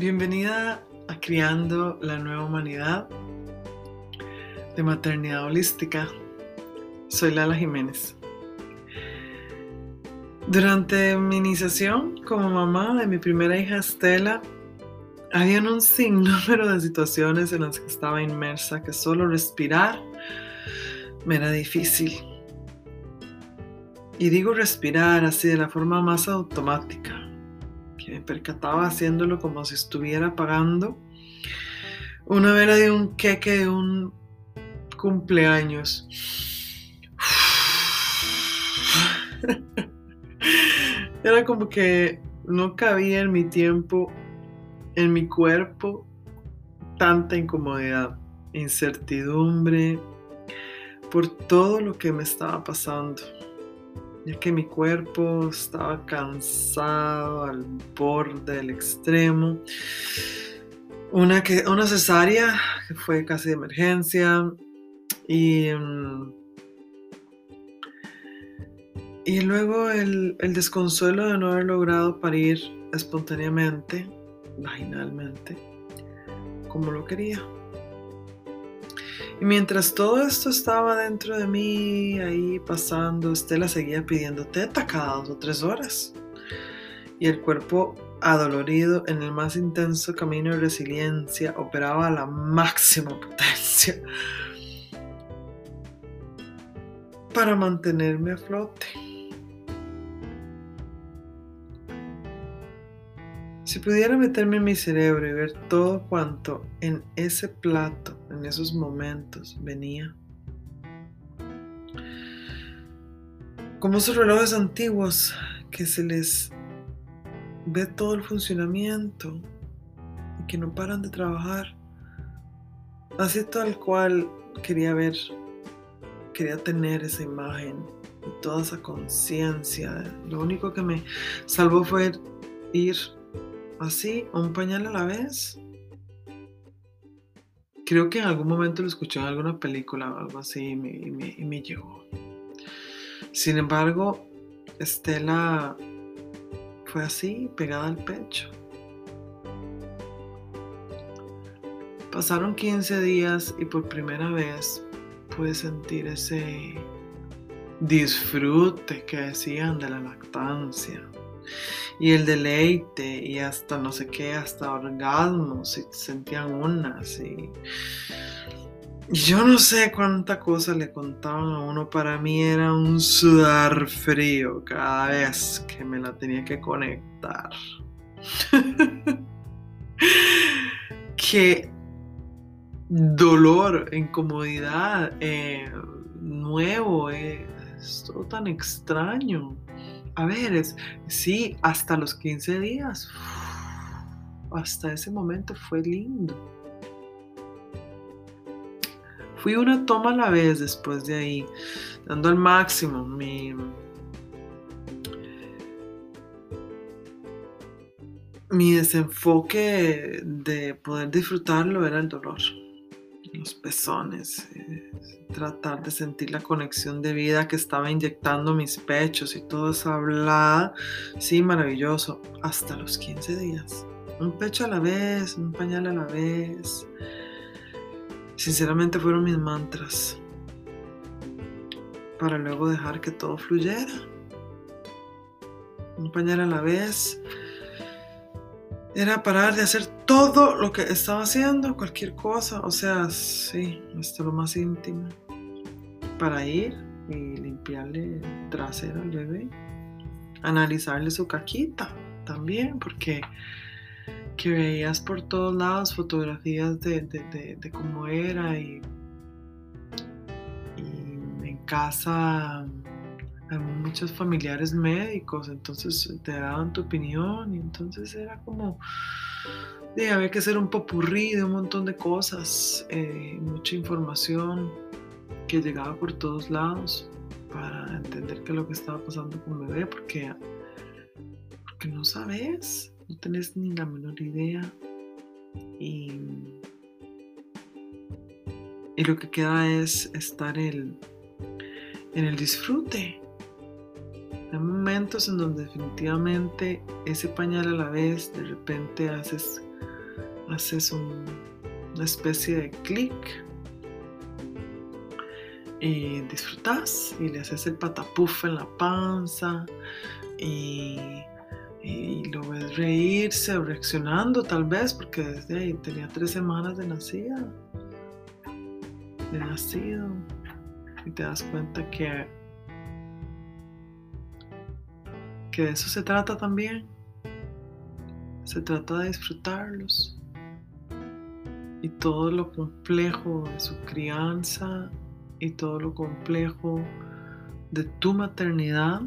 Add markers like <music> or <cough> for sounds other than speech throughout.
Bienvenida a Criando la Nueva Humanidad de Maternidad Holística. Soy Lala Jiménez. Durante mi iniciación como mamá de mi primera hija Estela, había un sinnúmero de situaciones en las que estaba inmersa que solo respirar me era difícil. Y digo respirar así de la forma más automática me percataba haciéndolo como si estuviera apagando una vela de un queque de un cumpleaños. <laughs> Era como que no cabía en mi tiempo, en mi cuerpo, tanta incomodidad, incertidumbre por todo lo que me estaba pasando ya que mi cuerpo estaba cansado al borde del extremo. Una, que, una cesárea que fue casi de emergencia y, mm, y luego el, el desconsuelo de no haber logrado parir espontáneamente, vaginalmente, como lo quería. Y mientras todo esto estaba dentro de mí, ahí pasando, Estela seguía pidiendo teta cada dos o tres horas. Y el cuerpo adolorido en el más intenso camino de resiliencia operaba a la máxima potencia para mantenerme a flote. Si pudiera meterme en mi cerebro y ver todo cuanto en ese plato, en esos momentos, venía. Como esos relojes antiguos que se les ve todo el funcionamiento y que no paran de trabajar. Así tal cual quería ver, quería tener esa imagen y toda esa conciencia. Lo único que me salvó fue ir así, un pañal a la vez. Creo que en algún momento lo escuché en alguna película o algo así y me, y me llegó. Sin embargo, Estela fue así, pegada al pecho. Pasaron 15 días y por primera vez pude sentir ese disfrute que decían de la lactancia y el deleite y hasta no sé qué, hasta orgasmos y sentían unas y, yo no sé cuánta cosa le contaban a uno, para mí era un sudar frío cada vez que me la tenía que conectar. <laughs> Qué dolor, incomodidad, eh, nuevo, eh, es todo tan extraño. A ver, es, sí, hasta los 15 días, <sighs> hasta ese momento fue lindo. Fui una toma a la vez después de ahí, dando al máximo mi, mi desenfoque de poder disfrutarlo era el dolor los pezones, eh, tratar de sentir la conexión de vida que estaba inyectando mis pechos y todo esa hablada, sí, maravilloso, hasta los 15 días. Un pecho a la vez, un pañal a la vez. Sinceramente fueron mis mantras para luego dejar que todo fluyera. Un pañal a la vez era parar de hacer todo lo que estaba haciendo, cualquier cosa, o sea, sí, hasta lo más íntimo, para ir y limpiarle el trasero al bebé, analizarle su caquita también, porque que veías por todos lados fotografías de, cómo era y, en casa muchos familiares médicos, entonces te daban tu opinión y entonces era como, había que hacer un popurrí de un montón de cosas, eh, mucha información que llegaba por todos lados para entender qué es lo que estaba pasando con bebé, porque, porque no sabes, no tenés ni la menor idea. Y, y lo que queda es estar el, en el disfrute hay momentos en donde definitivamente ese pañal a la vez de repente haces haces una especie de clic y disfrutas y le haces el patapuf en la panza y, lo ves reírse o reaccionando tal vez porque desde ahí tenía tres semanas de nacida de nacido y te das cuenta que que de eso se trata también. Se trata de disfrutarlos. Y todo lo complejo de su crianza y todo lo complejo de tu maternidad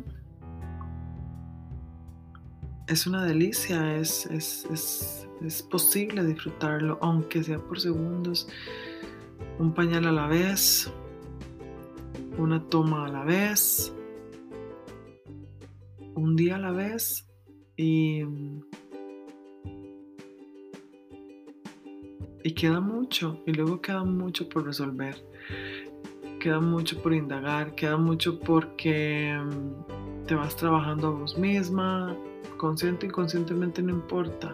es una delicia, es, es, posible disfrutarlo, aunque sea por segundos, un pañal a la vez, una toma a la vez, un día a la vez y, y queda mucho, y luego queda mucho por resolver queda mucho por indagar, queda mucho porque mm, te vas trabajando a vos misma, consciente, inconscientemente no importa.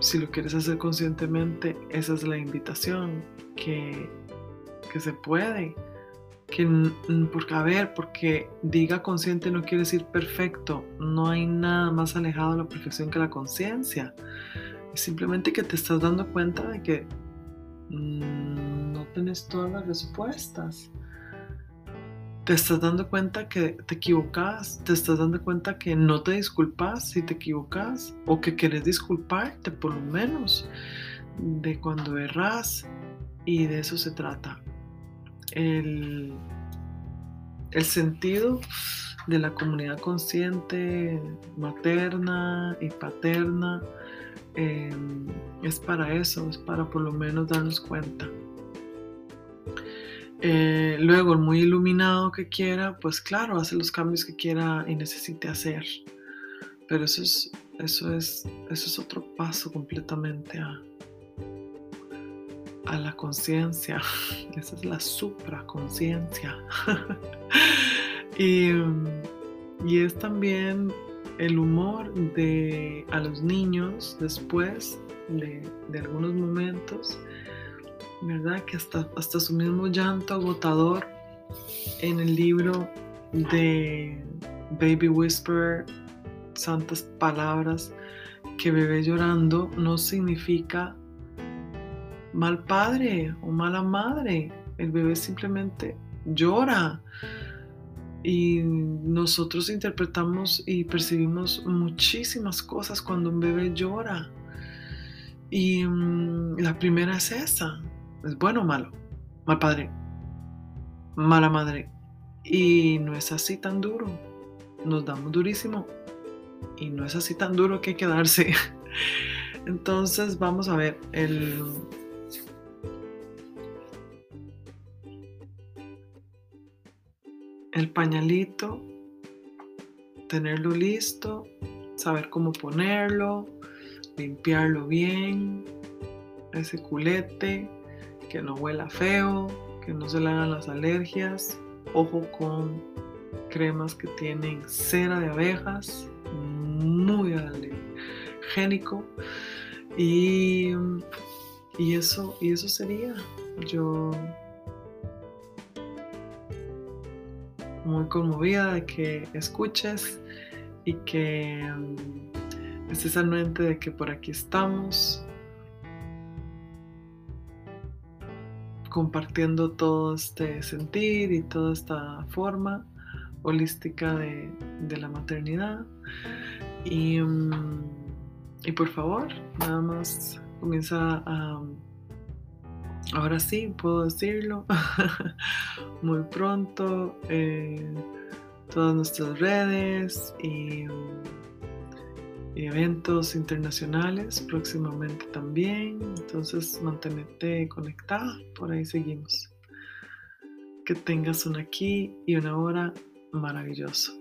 Si lo quieres hacer conscientemente, esa es la invitación, que, que se puede. Que, porque, a ver, porque diga consciente no quiere decir perfecto. No hay nada más alejado de la perfección que la conciencia. Simplemente que te estás dando cuenta de que Mm, no tienes todas las respuestas. Te estás dando cuenta que te equivocas, te estás dando cuenta que no te disculpas si te equivocas o que quieres disculparte por lo menos de cuando erras y de eso se trata. El, el sentido de la comunidad consciente materna y paterna Em, es para eso, es para por lo menos darnos cuenta. Eh, luego, el muy iluminado que quiera, pues claro, hace los cambios que quiera y necesite hacer. Pero eso es, eso es, eso es otro paso completamente a, a la conciencia. <laughs> Esa es la supraconciencia. <laughs> y, y es también el humor de a los niños después de, algunos momentos, ¿verdad? Que hasta, hasta su mismo llanto agotador en el libro de Baby Whisperer, Santas Palabras, que bebé llorando no significa mal padre o mala madre. El bebé simplemente llora y nosotros interpretamos y percibimos muchísimas cosas cuando un bebé llora. Y mm, la primera es esa. ¿Es bueno o malo? Mal padre. Mala madre. Y no es así tan duro. Nos damos durísimo. Y no es así tan duro que quedarse. <laughs> Entonces vamos a ver el el pañalito, tenerlo listo, saber cómo ponerlo, limpiarlo bien, ese culete, que no huela feo, que no se le hagan las alergias, ojo con cremas que tienen cera de abejas, muy alergénico y, y eso y eso sería. Yo muy conmovida de que escuches y que anuente de que por aquí estamos compartiendo todo este sentir y toda esta forma holística de, la maternidad. Y, mm, y por favor, nada más comienza a ahora sí puedo decirlo, <laughs> muy pronto, eh, todas nuestras redes y, eventos internacionales próximamente también. Entonces, manténete conectada, por ahí seguimos. Que tengas un aquí y una hora maravilloso.